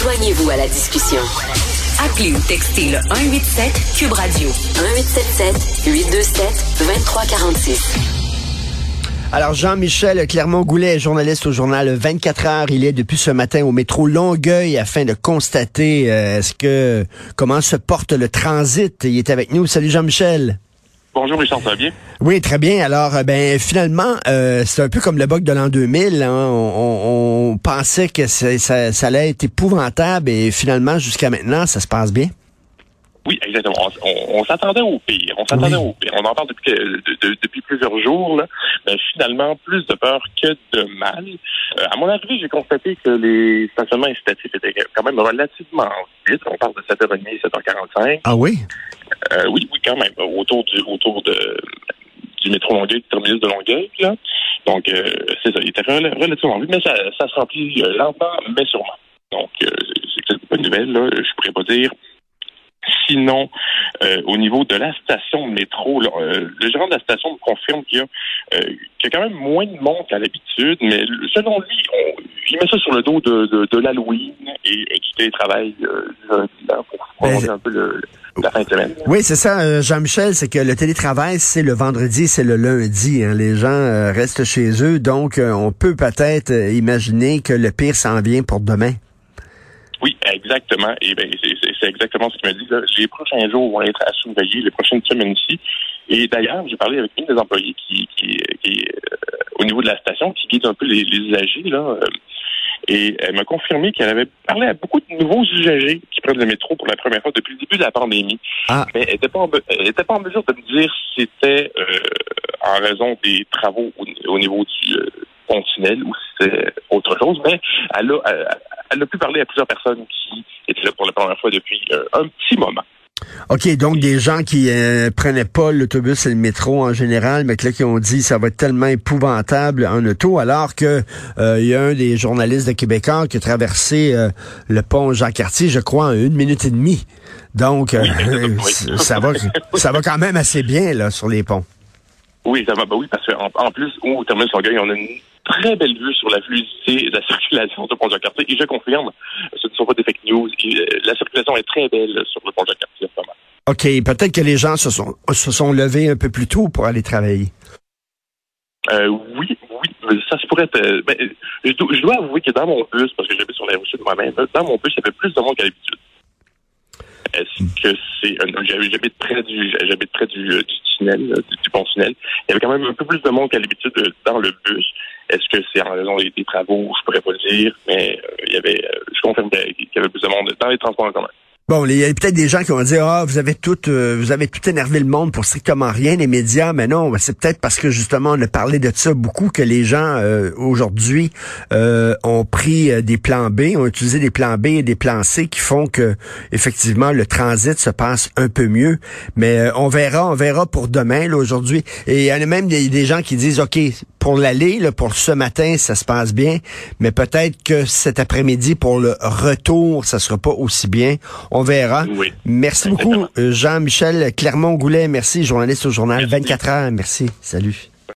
Joignez-vous à la discussion. Appelez ou textez le 187 Cube Radio 1877 827 2346. Alors, Jean-Michel Clermont-Goulet, journaliste au journal 24 heures, il est depuis ce matin au métro Longueuil afin de constater euh, est-ce que comment se porte le transit. Il est avec nous. Salut Jean-Michel. Bonjour Richard, ça va bien? Oui, très bien. Alors, euh, ben finalement, euh, c'est un peu comme le bug de l'an 2000. Hein. On, pensait que ça, ça allait être épouvantable et finalement, jusqu'à maintenant, ça se passe bien. Oui, exactement. On, s'attendait au pire. On s'attendait au pire. On en parle depuis, depuis plusieurs jours, là, mais finalement, plus de peur que de mal. Euh, à mon arrivée, j'ai constaté que les stationnements incitatifs étaient quand même relativement vite. On parle de 7h30, 7h45. Ah oui? Euh, oui, oui, quand même. Autour du autour de du métro Longueuil, du terminus de Longueuil, là. Donc, euh, c'est ça. Il était relativement vite, mais ça, ça se remplit lentement, mais sûrement. Donc, c'est une bonne nouvelle, là. Je pourrais pas dire Sinon, euh, au niveau de la station de métro, euh, le gérant de la station me confirme qu'il y, euh, y, a quand même moins de monde qu'à l'habitude, mais selon lui, on, il met ça sur le dos de, de, de l'Halloween et, du télétravail pour prolonger ben, un peu le, la fin de semaine. Oui, c'est ça, Jean-Michel, c'est que le télétravail, c'est le vendredi, c'est le lundi. Hein. Les gens restent chez eux, donc on peut peut-être imaginer que le pire s'en vient pour demain. Oui, exactement. Et ben, c'est exactement ce qu'il m'a dit. Les prochains jours vont être à surveiller, les prochaines semaines ici. Et d'ailleurs, j'ai parlé avec une des employés qui, qui, qui euh, au niveau de la station, qui guide un peu les, les usagers, là. Euh, et elle m'a confirmé qu'elle avait parlé à beaucoup de nouveaux usagers qui prennent le métro pour la première fois depuis le début de la pandémie. Ah. Mais elle n'était pas, en, pas en mesure de me dire si c'était euh, en raison des travaux au, niveau du pont tunnel ou si c'était autre chose. Mais elle a, elle a pu parler à plusieurs personnes qui étaient là pour la première fois depuis euh, un petit moment. OK, donc des gens qui euh, prenaient pas l'autobus et le métro en général, mais là qui ont dit ça va être tellement épouvantable en auto, alors que euh, il y a un des journalistes de Québécois qui a traversé le pont Jean-Cartier, je crois, en une minute et demie. Donc ça va ça va quand même assez bien là sur les ponts. Oui, ça va, bah oui, parce qu'en en plus, au terminus Longueuil, on a une très belle vue sur la fluidité de la circulation le pont Jean-Cartier. Et je confirme, ce des. Euh, la circulation est très belle sur le pont Jean-Cartier OK. Peut-être que les gens se sont, se sont levés un peu plus tôt pour aller travailler. Euh, oui, oui, ça se pourrait être. Euh, ben, je, dois, avouer que dans mon bus, parce que j'habite sur la rue de moi-même, dans mon bus, il y avait plus de monde qu'à l'habitude. Est-ce que c'est j'habite près du j'habite près du, du tunnel, du, pont tunnel. Il y avait quand même un peu plus de monde qu'à l'habitude dans le bus. Est-ce que c'est en raison des, travaux? Je pourrais pas le dire, mais euh, il y avait, euh, je confirme qu'il y avait plus de monde dans les transports en commun. Bon, il y a peut-être des gens qui vont dire ah vous avez tout euh, vous avez tout énervé le monde pour strictement rien les médias mais non c'est peut-être parce que justement on a parlé de ça beaucoup que les gens euh, aujourd'hui euh, ont pris des plans B ont utilisé des plans B et des plans C qui font que effectivement le transit se passe un peu mieux mais on verra on verra pour demain là aujourd'hui et il y en a même des gens qui disent ok pour l'aller pour ce matin ça se passe bien mais peut-être que cet après-midi pour le retour ça sera pas aussi bien on verra. Merci beaucoup, Jean-Michel Clermont-Goulet. Merci, journaliste au journal 24 heures. Merci. Salut.